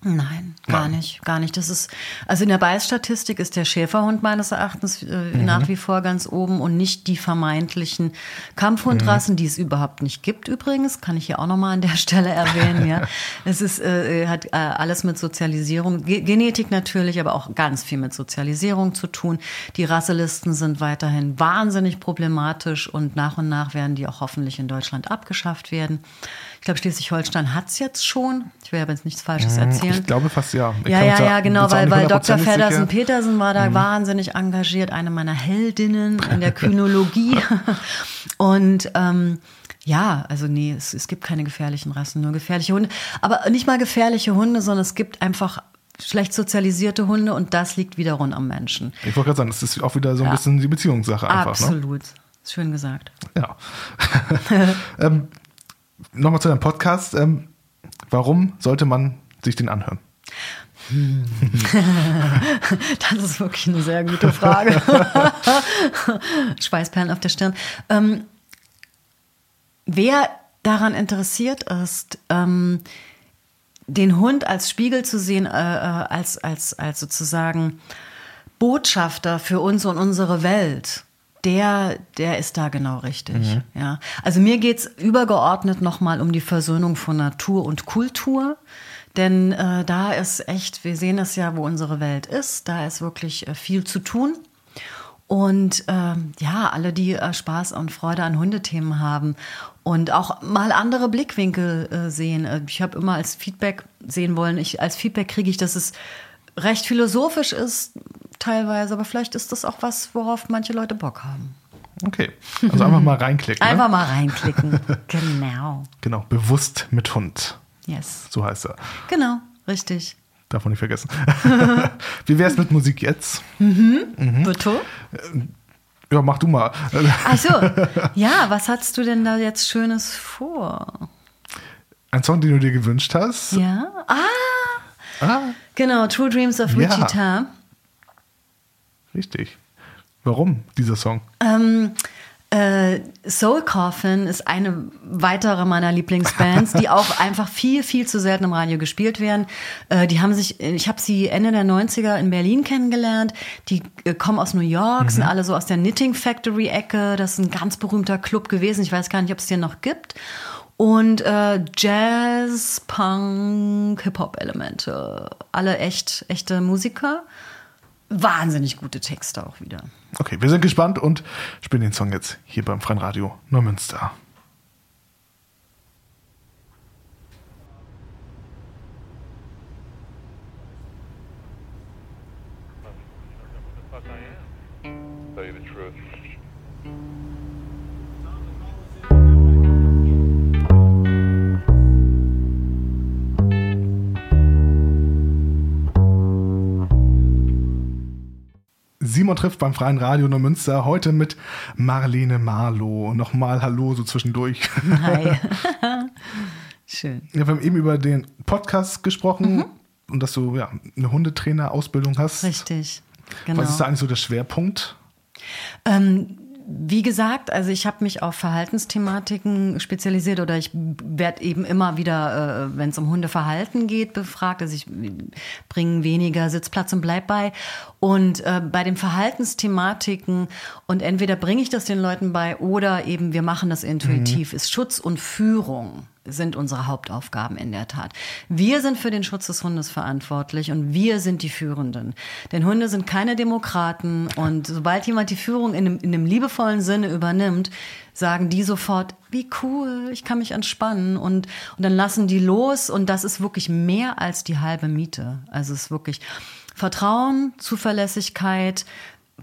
Nein, gar Nein. nicht, gar nicht. Das ist, also in der Beißstatistik ist der Schäferhund meines Erachtens äh, nach wie vor ganz oben und nicht die vermeintlichen Kampfhundrassen, die es überhaupt nicht gibt übrigens, kann ich hier auch nochmal an der (laughs) Stelle erwähnen, ja. (laughs) Es ist, äh, hat äh, alles mit Sozialisierung, Ge Genetik natürlich, aber auch ganz viel mit Sozialisierung zu tun. Die Rasselisten sind weiterhin wahnsinnig problematisch und nach und nach werden die auch hoffentlich in Deutschland abgeschafft werden. Ich glaube, Schleswig-Holstein hat es jetzt schon. Ich will aber jetzt nichts Falsches erzählen. ich glaube fast ja. Ich Ja, ja, ja, genau, weil, weil Dr. hundertprozentig Feddersen sicher. Petersen war da wahnsinnig engagiert, eine meiner Heldinnen in der (laughs) Kynologie. (laughs) Und ähm, ja, also nee, es, es gibt keine gefährlichen Rassen, nur gefährliche Hunde. Aber nicht mal gefährliche Hunde, sondern es gibt einfach schlecht sozialisierte Hunde und das liegt wiederum am Menschen. Ich wollte gerade sagen, das ist auch wieder so ein Ja. bisschen die Beziehungssache einfach. Ne? Absolut. Schön gesagt. Ja. (laughs) ähm, Nochmal zu deinem Podcast. Ähm, warum sollte man sich den anhören? (laughs) Das ist wirklich eine sehr gute Frage. (laughs) Schweißperlen auf der Stirn. Ähm, wer daran interessiert ist, ähm, den Hund als Spiegel zu sehen, äh, äh, als, als, als sozusagen Botschafter für uns und unsere Welt, der, der ist da genau richtig. Ja. Also mir geht's übergeordnet nochmal um die Versöhnung von Natur und Kultur. Denn äh, da ist echt, wir sehen es ja, wo unsere Welt ist, da ist wirklich äh, viel zu tun. Und ähm, ja, alle, die äh, Spaß und Freude an Hundethemen haben und auch mal andere Blickwinkel äh, sehen. Äh, Ich habe immer als Feedback sehen wollen, ich, als Feedback kriege ich, dass es recht philosophisch ist, teilweise, aber vielleicht ist das auch was, worauf manche Leute Bock haben. Okay. Also einfach mal reinklicken. Einfach ne? mal reinklicken. (laughs) genau. Genau. Bewusst mit Hund. Yes. So heißt er. Genau, richtig. Darf man nicht vergessen. (laughs) Wie wär's mit Musik jetzt? Bitte? Ja, mach du mal. (laughs) Also, ja, was hast du denn da jetzt Schönes vor? Ein Song, den du dir gewünscht hast. Ja? Ah, Ah, genau, True Dreams of Ja. Richtig. Warum dieser Song? Ähm, äh, Soul Coffin ist eine weitere meiner Lieblingsbands, die auch (laughs) einfach viel, viel zu selten im Radio gespielt werden. Äh, die haben sich, ich habe sie Ende der 90er in Berlin kennengelernt. Die äh, kommen aus New York, sind alle so aus der Knitting Factory Ecke. Das ist ein ganz berühmter Club gewesen. Ich weiß gar nicht, ob es den noch gibt. Und äh, Jazz, Punk, Hip-Hop-Elemente. Alle echt, echte Musiker. Wahnsinnig gute Texte auch wieder. Okay, wir sind gespannt und spielen den Song jetzt hier beim Freien Radio Neumünster. Simon trifft beim Freien Radio Neumünster heute mit Marlene Marlow. Nochmal Hallo so zwischendurch. Hi. (laughs) Schön. Ja, wir haben eben über den Podcast gesprochen und dass du ja, eine Hundetrainer-Ausbildung hast. Richtig. Genau. Was ist da eigentlich so der Schwerpunkt? Ähm, wie gesagt, also ich habe mich auf Verhaltensthematiken spezialisiert oder ich werde eben immer wieder, äh, wenn es um Hundeverhalten geht, befragt. Also ich bringe weniger Sitzplatz und bleib bei. Und äh, bei den Verhaltensthematiken und entweder bringe ich das den Leuten bei oder eben wir machen das intuitiv, ist Schutz und Führung sind unsere Hauptaufgaben in der Tat. Wir sind für den Schutz des Hundes verantwortlich und wir sind die Führenden. Denn Hunde sind keine Demokraten und sobald jemand die Führung in einem, in einem liebevollen Sinne übernimmt, sagen die sofort, wie cool, ich kann mich entspannen und, und dann lassen die los und das ist wirklich mehr als die halbe Miete. Also es ist wirklich Vertrauen, Zuverlässigkeit,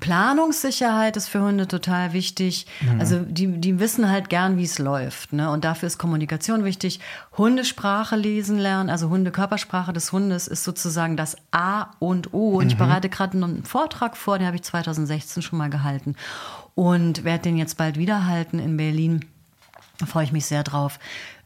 Planungssicherheit ist für Hunde total wichtig. Also die, die wissen halt gern, wie es läuft. Ne? Und dafür ist Kommunikation wichtig. Hundesprache lesen lernen, also Hunde-Körpersprache des Hundes ist sozusagen das A und O. Und ich bereite gerade einen Vortrag vor, den habe ich 2016 schon mal gehalten. Und werde den jetzt bald wieder halten in Berlin. Da freue ich mich sehr drauf.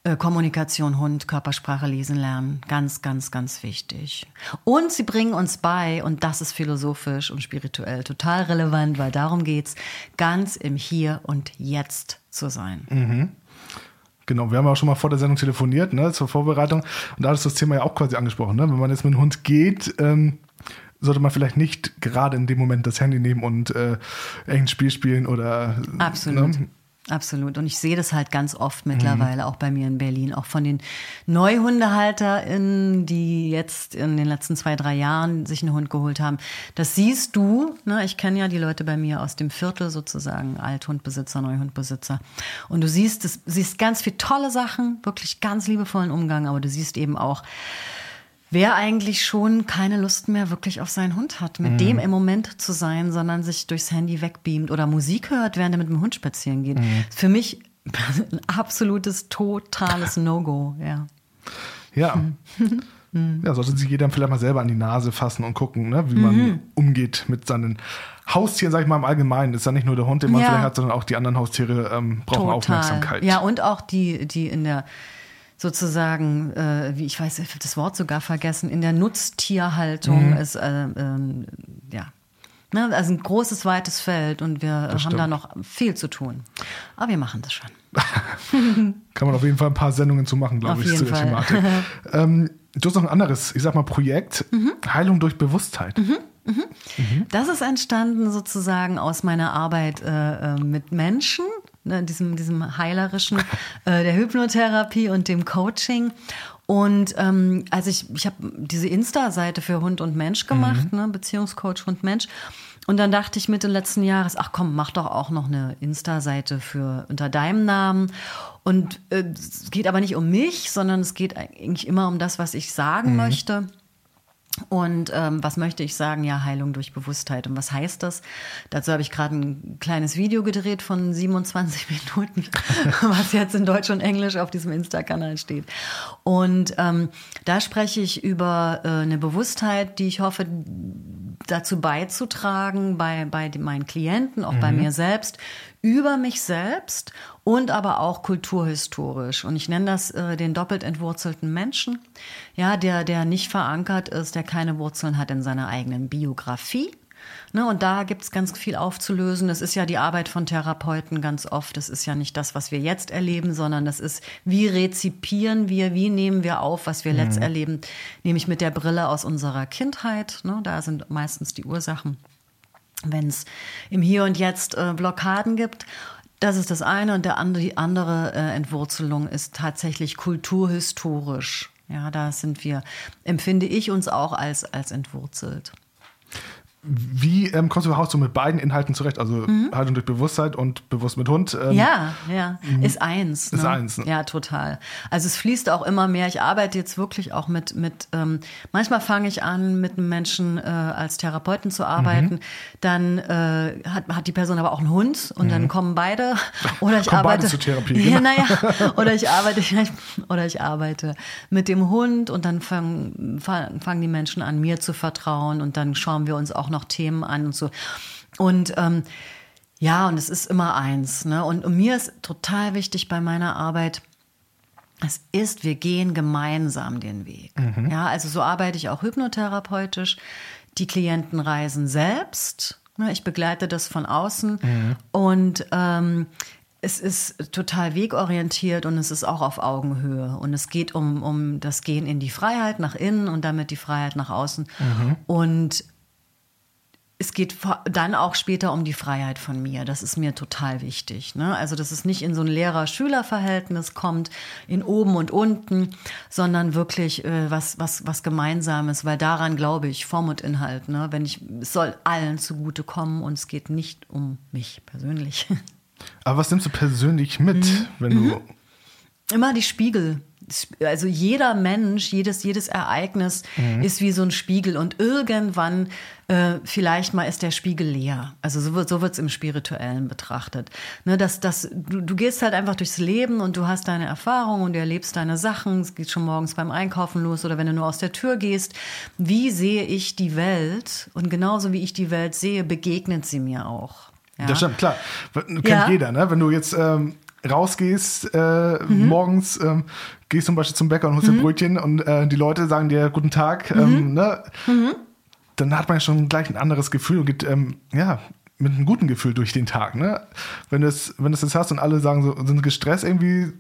Äh, Kommunikation, Hund, Körpersprache lesen lernen. Ganz, ganz, ganz wichtig. Und sie bringen uns bei, und das ist philosophisch und spirituell total relevant, weil darum geht's, ganz im Hier und Jetzt zu sein. Genau, wir haben auch schon mal vor der Sendung telefoniert, ne, zur Vorbereitung. Und da ist das Thema ja auch quasi angesprochen. Ne? Wenn man jetzt mit einem Hund geht, ähm, sollte man vielleicht nicht gerade in dem Moment das Handy nehmen und äh, irgendein Spiel spielen oder. Absolut. Ne? Absolut. Und ich sehe das halt ganz oft mittlerweile, auch bei mir in Berlin, auch von den NeuhundehalterInnen, die jetzt in den letzten zwei, drei Jahren sich einen Hund geholt haben. Das siehst du, ne? ich kenne ja die Leute bei mir aus dem Viertel sozusagen, Althundbesitzer, Neuhundbesitzer. Und du siehst, das, siehst ganz viele tolle Sachen, wirklich ganz liebevollen Umgang, aber du siehst eben auch, wer eigentlich schon keine Lust mehr wirklich auf seinen Hund hat, mit dem im Moment zu sein, sondern sich durchs Handy wegbeamt oder Musik hört, während er mit dem Hund spazieren geht. Ist Für mich ein (laughs) absolutes, totales (laughs) No-Go, ja. Ja. (laughs) Ja, sollte sich jeder vielleicht mal selber an die Nase fassen und gucken, ne, wie man Mhm. umgeht mit seinen Haustieren, sag ich mal im Allgemeinen. Ist ja nicht nur der Hund, den man Ja. vielleicht hat, sondern auch die anderen Haustiere ähm, brauchen Aufmerksamkeit. Ja, und auch die, die in der sozusagen, äh, wie ich weiß, ich hab das Wort sogar vergessen, in der Nutztierhaltung Mhm. ist, äh, ähm, ja. Ne, also ein großes, weites Feld und wir haben stimmt. da noch viel zu tun. Aber wir machen das schon. (laughs) Kann man auf jeden Fall ein paar Sendungen zu machen, glaube ich, zu der Fall. Thematik. (laughs) ähm, du hast noch ein anderes, ich sag mal, Projekt, Mhm. Heilung durch Bewusstheit. Das ist entstanden sozusagen aus meiner Arbeit äh, äh, mit Menschen, ne, diesem, diesem heilerischen, äh, der Hypnotherapie und dem Coaching. Und ähm, also ich, ich habe diese Insta-Seite für Hund und Mensch gemacht, ne, Beziehungscoach Hund Mensch. Und dann dachte ich Mitte letzten Jahres, ach komm, mach doch auch noch eine Insta-Seite für unter deinem Namen. Und äh, es geht aber nicht um mich, sondern es geht eigentlich immer um das, was ich sagen möchte. Und ähm, was möchte ich sagen? Ja, Heilung durch Bewusstheit. Und was heißt das? Dazu habe ich gerade ein kleines Video gedreht von 27 (laughs) Minuten, was jetzt in Deutsch und Englisch auf diesem Insta-Kanal steht. Und ähm, da spreche ich über äh, eine Bewusstheit, die ich hoffe, dazu beizutragen, bei, bei meinen Klienten, auch bei mir selbst, über mich selbst und aber auch kulturhistorisch. Und ich nenne das äh, den doppelt entwurzelten Menschen, ja, der, der nicht verankert ist, der keine Wurzeln hat in seiner eigenen Biografie. Ne, und da gibt es ganz viel aufzulösen. Das ist ja die Arbeit von Therapeuten ganz oft. Das ist ja nicht das, was wir jetzt erleben, sondern das ist, wie rezipieren wir, wie nehmen wir auf, was wir letzt erleben, nämlich mit der Brille aus unserer Kindheit. Ne, da sind meistens die Ursachen wenn es im Hier und Jetzt äh, Blockaden gibt. Das ist das eine und der andere, die andere äh, Entwurzelung ist tatsächlich kulturhistorisch. Ja, da sind wir, empfinde ich uns auch als, als entwurzelt. Wie ähm, kommst du überhaupt so mit beiden Inhalten zurecht? Also Haltung durch Bewusstheit und bewusst mit Hund. Ähm, Mhm. Ja, ja, ist eins. Ist ne? eins, ne? Ja, total. Also es fließt auch immer mehr. Ich arbeite jetzt wirklich auch mit, mit ähm, manchmal fange ich an, mit einem Menschen äh, als Therapeuten zu arbeiten. Mhm. Dann äh, hat, hat die Person aber auch einen Hund und dann kommen beide. (laughs) Oder ich Mhm. Kommen beide arbeite. zur Therapie, Ja, genau. naja. Oder ich arbeite, (laughs) oder ich arbeite mit dem Hund und dann fangen, fangen fangen die Menschen an, mir zu vertrauen und dann schauen wir uns auch noch Themen an und so. Und ähm, ja, und es ist immer eins. Ne? Und, und mir ist total wichtig bei meiner Arbeit, es ist, wir gehen gemeinsam den Weg. Ja, also so arbeite ich auch hypnotherapeutisch. Die Klienten reisen selbst. Ne? Ich begleite das von außen. Und ähm, es ist total wegorientiert und es ist auch auf Augenhöhe. Und es geht um, um das Gehen in die Freiheit nach innen und damit die Freiheit nach außen. Und es geht dann auch später um die Freiheit von mir. Das ist mir total wichtig. Ne? Also, dass es nicht in so ein Lehrer-Schüler-Verhältnis kommt, in oben und unten, sondern wirklich äh, was, was, was Gemeinsames, weil daran glaube ich, Form und Inhalt. Ne? Wenn ich, es soll allen zugutekommen und es geht nicht um mich persönlich. (laughs) Aber was nimmst du persönlich mit, Mhm. wenn du. Immer die Spiegel. Also jeder Mensch, jedes, jedes Ereignis ist wie so ein Spiegel und irgendwann äh, vielleicht mal ist der Spiegel leer. Also so wird so wird's im Spirituellen betrachtet. Ne, dass, dass, du, du gehst halt einfach durchs Leben und du hast deine Erfahrungen und du erlebst deine Sachen. Es geht schon morgens beim Einkaufen los oder wenn du nur aus der Tür gehst. Wie sehe ich die Welt? Und genauso wie ich die Welt sehe, begegnet sie mir auch. Ja? Das stimmt, klar. Kennt Ja. jeder, ne? Wenn du jetzt ähm, rausgehst, äh, Mhm. morgens, ähm, gehst zum Beispiel zum Bäcker und holst dir ein Brötchen und äh, die Leute sagen dir Guten Tag, Mhm. ähm, ne? Dann hat man schon gleich ein anderes Gefühl und geht, ähm, ja, mit einem guten Gefühl durch den Tag, ne? Wenn du es, wenn du es jetzt hast und alle sagen so, sind gestresst irgendwie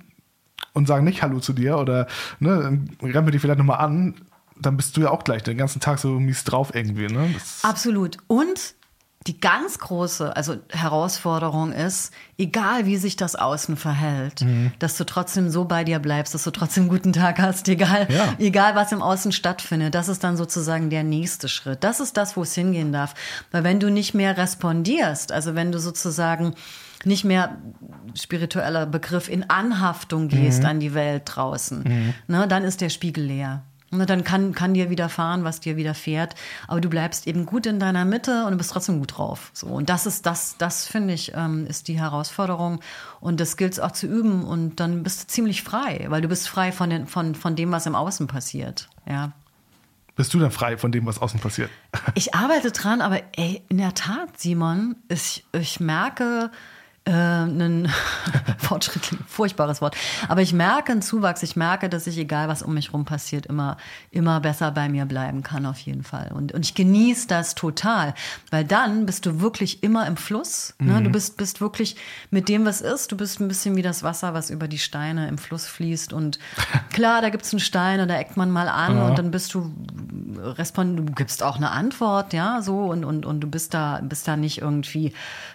und sagen nicht Hallo zu dir oder ne, wir dich vielleicht nochmal an, dann bist du ja auch gleich den ganzen Tag so mies drauf irgendwie, ne? Das, Absolut. Und die ganz große also Herausforderung ist, egal wie sich das Außen verhält, Mhm. dass du trotzdem so bei dir bleibst, dass du trotzdem einen guten Tag hast, (laughs) egal, Ja. egal was im Außen stattfindet. Das ist dann sozusagen der nächste Schritt. Das ist das, wo es hingehen darf. Weil wenn du nicht mehr respondierst, also wenn du sozusagen nicht mehr spiritueller Begriff in Anhaftung gehst Mhm. an die Welt draußen, ne, dann ist der Spiegel leer. Ne, dann kann, kann dir widerfahren, was dir widerfährt. Aber du bleibst eben gut in deiner Mitte und du bist trotzdem gut drauf. So. Und das ist, das, das finde ich, ähm, ist die Herausforderung. Und das gilt es auch zu üben. Und dann bist du ziemlich frei, weil du bist frei von, den, von, von dem, was im Außen passiert. Ja. bist du dann frei von dem, was außen passiert? Ich arbeite dran, aber ey, in der Tat, Simon, ich, ich merke äh, einen (laughs) Fortschritt, furchtbares Wort, aber ich merke einen Zuwachs. Ich merke, dass ich, egal was um mich rum passiert, immer, immer besser bei mir bleiben kann, auf jeden Fall. Und, und ich genieße das total, weil dann bist du wirklich immer im Fluss. Ne? Du bist, bist wirklich mit dem, was ist. Du bist ein bisschen wie das Wasser, was über die Steine im Fluss fließt. Und (laughs) klar, da gibt es einen Stein und da eckt man mal an und dann bist du respond, du gibst auch eine Antwort, ja, so und, und, und du bist da, bist da nicht irgendwie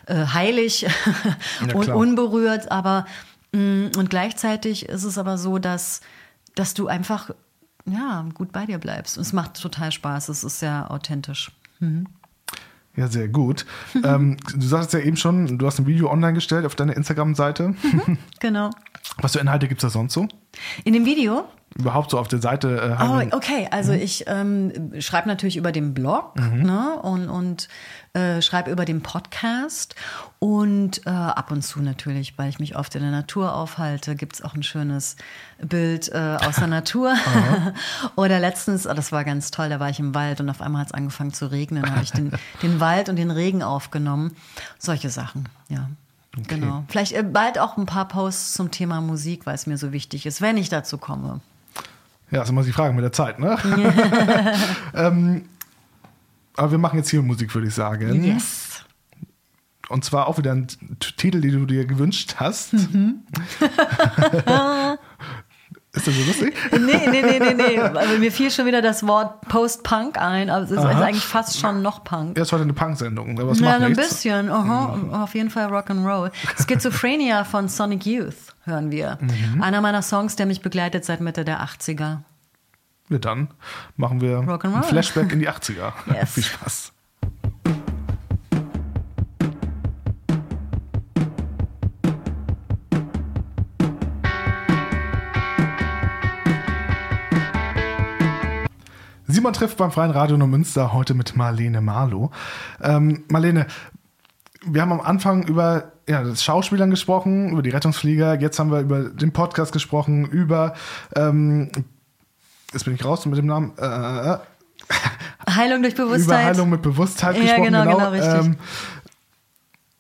äh, heilig (laughs) und klar. unberührt, aber mh, und gleichzeitig ist es aber so, dass, dass du einfach ja, gut bei dir bleibst. Und es macht total Spaß, es ist sehr authentisch. Ja, sehr gut. (laughs) ähm, du sagtest ja eben schon, du hast ein Video online gestellt auf deiner Instagram-Seite. Genau. (laughs) Was für Inhalte gibt es da sonst so? In dem Video Überhaupt so auf der Seite? Äh, Oh, okay. Also ich ähm, schreibe natürlich über den Blog ne? und, und äh, schreibe über den Podcast und äh, ab und zu natürlich, weil ich mich oft in der Natur aufhalte, gibt es auch ein schönes Bild äh, aus der Natur. (laughs) Oder letztens, oh, das war ganz toll, da war ich im Wald und auf einmal hat es angefangen zu regnen, habe ich den, (laughs) den Wald und den Regen aufgenommen. Solche Sachen, ja. Genau. Vielleicht äh, bald auch ein paar Posts zum Thema Musik, weil es mir so wichtig ist, wenn ich dazu komme. Ja, ist immer die Frage mit der Zeit, ne? (laughs) ähm, aber wir machen jetzt hier Musik, würde ich sagen. Yes. Und zwar auch wieder ein Titel, den du dir gewünscht hast. Mhm. (laughs) ist das so lustig? Nee, nee, nee, nee, nee. Aber mir fiel schon wieder das Wort Post-Punk ein. Aber es ist, ist eigentlich fast schon noch Punk. Ja, ist heute eine Punk-Sendung, aber Ja, macht ein nichts. bisschen. Aha, Auf jeden Fall Rock'n'Roll. Schizophrenia von Sonic Youth hören wir. Einer meiner Songs, der mich begleitet seit Mitte der 80er. Ja, dann machen wir ein Flashback in die 80er. (laughs) Yes. Viel Spaß. Simon trifft beim Freien Radio Neumünster heute mit Marlene Marlow. Ähm, Marlene, wir haben am Anfang über ja, das Schauspielern gesprochen, über die Rettungsflieger, jetzt haben wir über den Podcast gesprochen, über ähm, jetzt bin ich raus mit dem Namen. Äh, Heilung durch Bewusstheit. über Heilung mit Bewusstheit Ja, gesprochen. genau, genau, richtig. Ähm,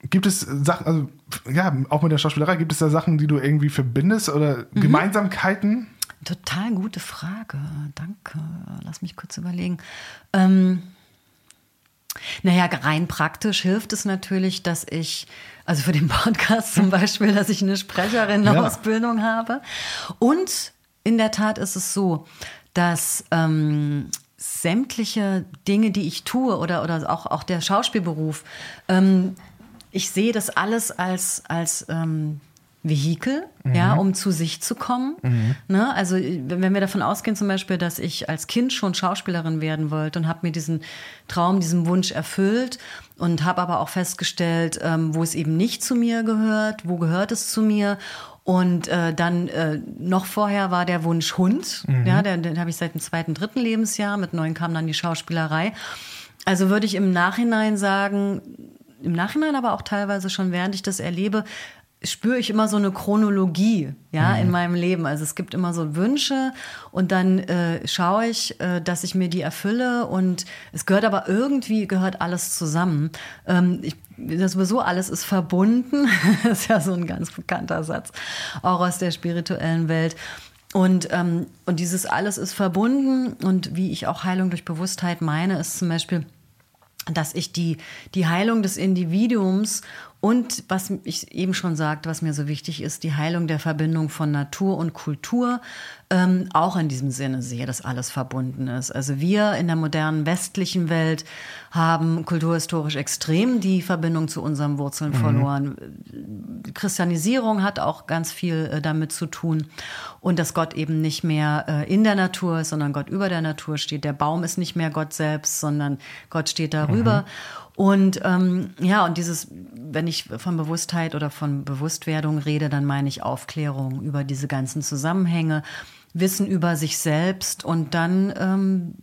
gibt es Sachen, also ja, auch mit der Schauspielerei, gibt es da Sachen, die du irgendwie verbindest oder Mhm. Gemeinsamkeiten? Total gute Frage. Danke. Lass mich kurz überlegen. Ähm, naja, rein praktisch hilft es natürlich, dass ich, also für den Podcast zum Beispiel, dass ich eine Sprecherinnen-Ausbildung habe. Und in der Tat ist es so, dass ähm, sämtliche Dinge, die ich tue oder, oder auch, auch der Schauspielberuf, ähm, ich sehe das alles als, als ähm, Vehikel, ja, um zu sich zu kommen. Ne? Also wenn wenn wir davon ausgehen zum Beispiel, dass ich als Kind schon Schauspielerin werden wollte und habe mir diesen Traum, diesen Wunsch erfüllt und habe aber auch festgestellt, ähm, wo es eben nicht zu mir gehört, wo gehört es zu mir. Und äh, dann äh, noch vorher war der Wunsch Hund, ja, den, den habe ich seit dem zweiten, dritten Lebensjahr. Mit neun kam dann die Schauspielerei. Also würde ich im Nachhinein sagen, im Nachhinein, aber auch teilweise schon während ich das erlebe, spüre ich immer so eine Chronologie, ja, in meinem Leben. Also es gibt immer so Wünsche und dann äh, schaue ich, äh, dass ich mir die erfülle und es gehört aber irgendwie gehört alles zusammen. Ähm, ich, das sowieso alles ist verbunden. (laughs) das ist ja so ein ganz bekannter Satz, auch aus der spirituellen Welt. Und, ähm, und dieses alles ist verbunden und wie ich auch Heilung durch Bewusstheit meine, ist zum Beispiel, dass ich die, die Heilung des Individuums und was ich eben schon sagte, was mir so wichtig ist, die Heilung der Verbindung von Natur und Kultur ähm, auch in diesem Sinne sehe, dass alles verbunden ist. Also wir in der modernen westlichen Welt haben kulturhistorisch extrem die Verbindung zu unseren Wurzeln verloren. Die Christianisierung hat auch ganz viel äh, damit zu tun und dass Gott eben nicht mehr äh, in der Natur ist, sondern Gott über der Natur steht. Der Baum ist nicht mehr Gott selbst, sondern Gott steht darüber. Und ähm, ja, und dieses, wenn ich von Bewusstheit oder von Bewusstwerdung rede, dann meine ich Aufklärung über diese ganzen Zusammenhänge, Wissen über sich selbst und dann ähm,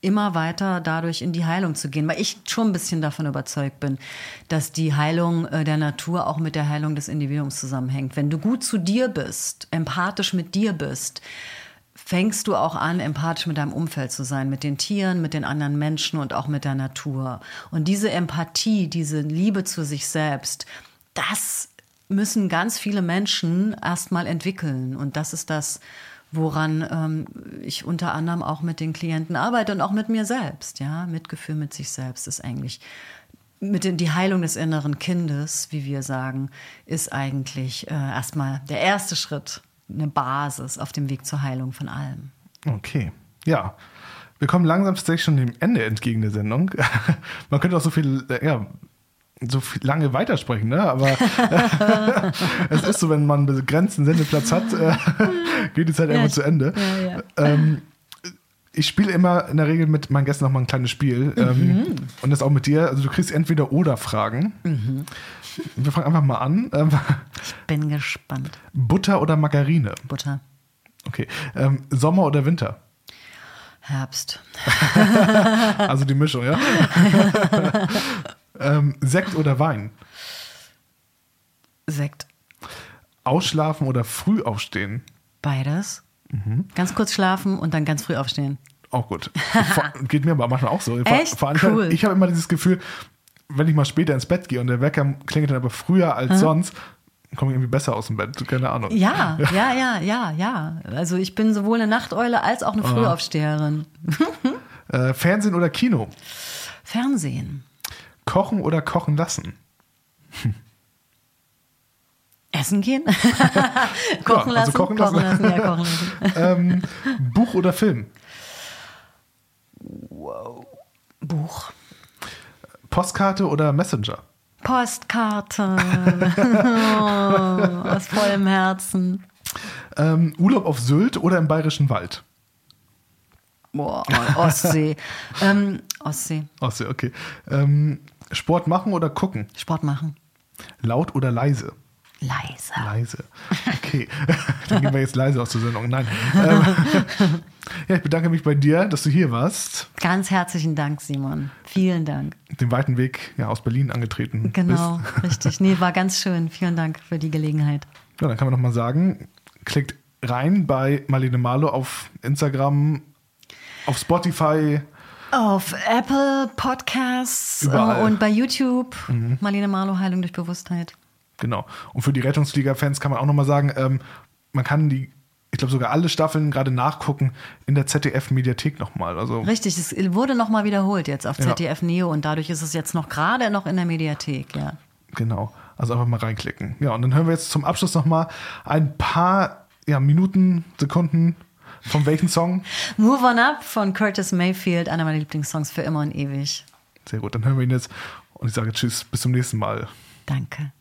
immer weiter dadurch in die Heilung zu gehen, weil ich schon ein bisschen davon überzeugt bin, dass die Heilung äh, der Natur auch mit der Heilung des Individuums zusammenhängt. Wenn du gut zu dir bist, empathisch mit dir bist, fängst du auch an, empathisch mit deinem Umfeld zu sein, mit den Tieren, mit den anderen Menschen und auch mit der Natur. Und diese Empathie, diese Liebe zu sich selbst, das müssen ganz viele Menschen erstmal entwickeln. Und das ist das, woran ähm, ich unter anderem auch mit den Klienten arbeite und auch mit mir selbst. Ja, Mitgefühl mit sich selbst ist eigentlich mit den, die Heilung des inneren Kindes, wie wir sagen, ist eigentlich äh, erstmal der erste Schritt, eine Basis auf dem Weg zur Heilung von allem. Okay, ja. Wir kommen langsam tatsächlich schon dem Ende entgegen der Sendung. (laughs) Man könnte auch so viel, äh, ja, so viel lange weitersprechen, ne? Aber (laughs) (laughs) es ist so, wenn man einen begrenzten Sendeplatz hat, äh, geht die Zeit einfach zu Ende. Ja, ja. Ähm, ich spiele immer in der Regel mit meinen Gästen noch mal ein kleines Spiel. Ähm, Mhm. und das auch mit dir. Also du kriegst entweder oder Fragen. Mhm. Wir fangen einfach mal an. Ähm, Bin gespannt. Butter oder Margarine? Butter. Okay. Ähm, Sommer oder Winter? Herbst. (laughs) Also die Mischung, ja? (laughs) ähm, Sekt oder Wein? Sekt. Ausschlafen oder früh aufstehen? Beides. Mhm. Ganz kurz schlafen und dann ganz früh aufstehen. Auch gut. (laughs) Geht mir aber manchmal auch so. Echt? Vor allem, Cool. Ich habe immer dieses Gefühl, wenn ich mal später ins Bett gehe und der Wecker klingelt dann aber früher als sonst, komme ich irgendwie besser aus dem Bett. Keine Ahnung. Ja, (laughs) ja, ja, ja, ja. Also ich bin sowohl eine Nachteule als auch eine. Frühaufsteherin. (laughs) Äh, Fernsehen oder Kino? Fernsehen. Kochen oder kochen lassen? Essen gehen? (laughs) kochen Ja, also lassen? kochen lassen. ja, kochen lassen. (laughs) ähm, Buch oder Film? Buch. Postkarte oder Messenger? Postkarte. (laughs) oh, aus vollem Herzen. Ähm, Urlaub auf Sylt oder im Bayerischen Wald? Boah, Ostsee. ähm, Ostsee. Ostsee, okay. Ähm, Sport machen oder gucken? Sport machen. Laut oder leise? Leise. Leise. Okay, (laughs) dann gehen wir jetzt leise aus der Sendung. Nein. Ähm, (laughs) ja, ich bedanke mich bei dir, dass du hier warst. Ganz herzlichen Dank, Simon. Vielen Dank. Den weiten Weg ja, aus Berlin angetreten. Genau, richtig. Nee, war ganz schön. Vielen Dank für die Gelegenheit. Ja, dann kann man nochmal sagen, klickt rein bei Marlene Marlow auf Instagram, auf Spotify. Auf Apple Podcasts Überall. äh, und bei YouTube. Marlene Marlow, Heilung durch Bewusstheit. Genau. Und für die Rettungsflieger-Fans kann man auch nochmal sagen, ähm, man kann die, ich glaube sogar alle Staffeln gerade nachgucken in der ZDF-Mediathek nochmal. Also Richtig, es wurde nochmal wiederholt jetzt auf Ja. ZDF Neo und dadurch ist es jetzt noch gerade noch in der Mediathek, ja. Genau. Also einfach mal reinklicken. Ja, und dann hören wir jetzt zum Abschluss nochmal ein paar ja, Minuten, Sekunden von welchen Song? (laughs) Move On Up von Curtis Mayfield, einer meiner Lieblingssongs für immer und ewig. Sehr gut, dann hören wir ihn jetzt und ich sage Tschüss, bis zum nächsten Mal. Danke.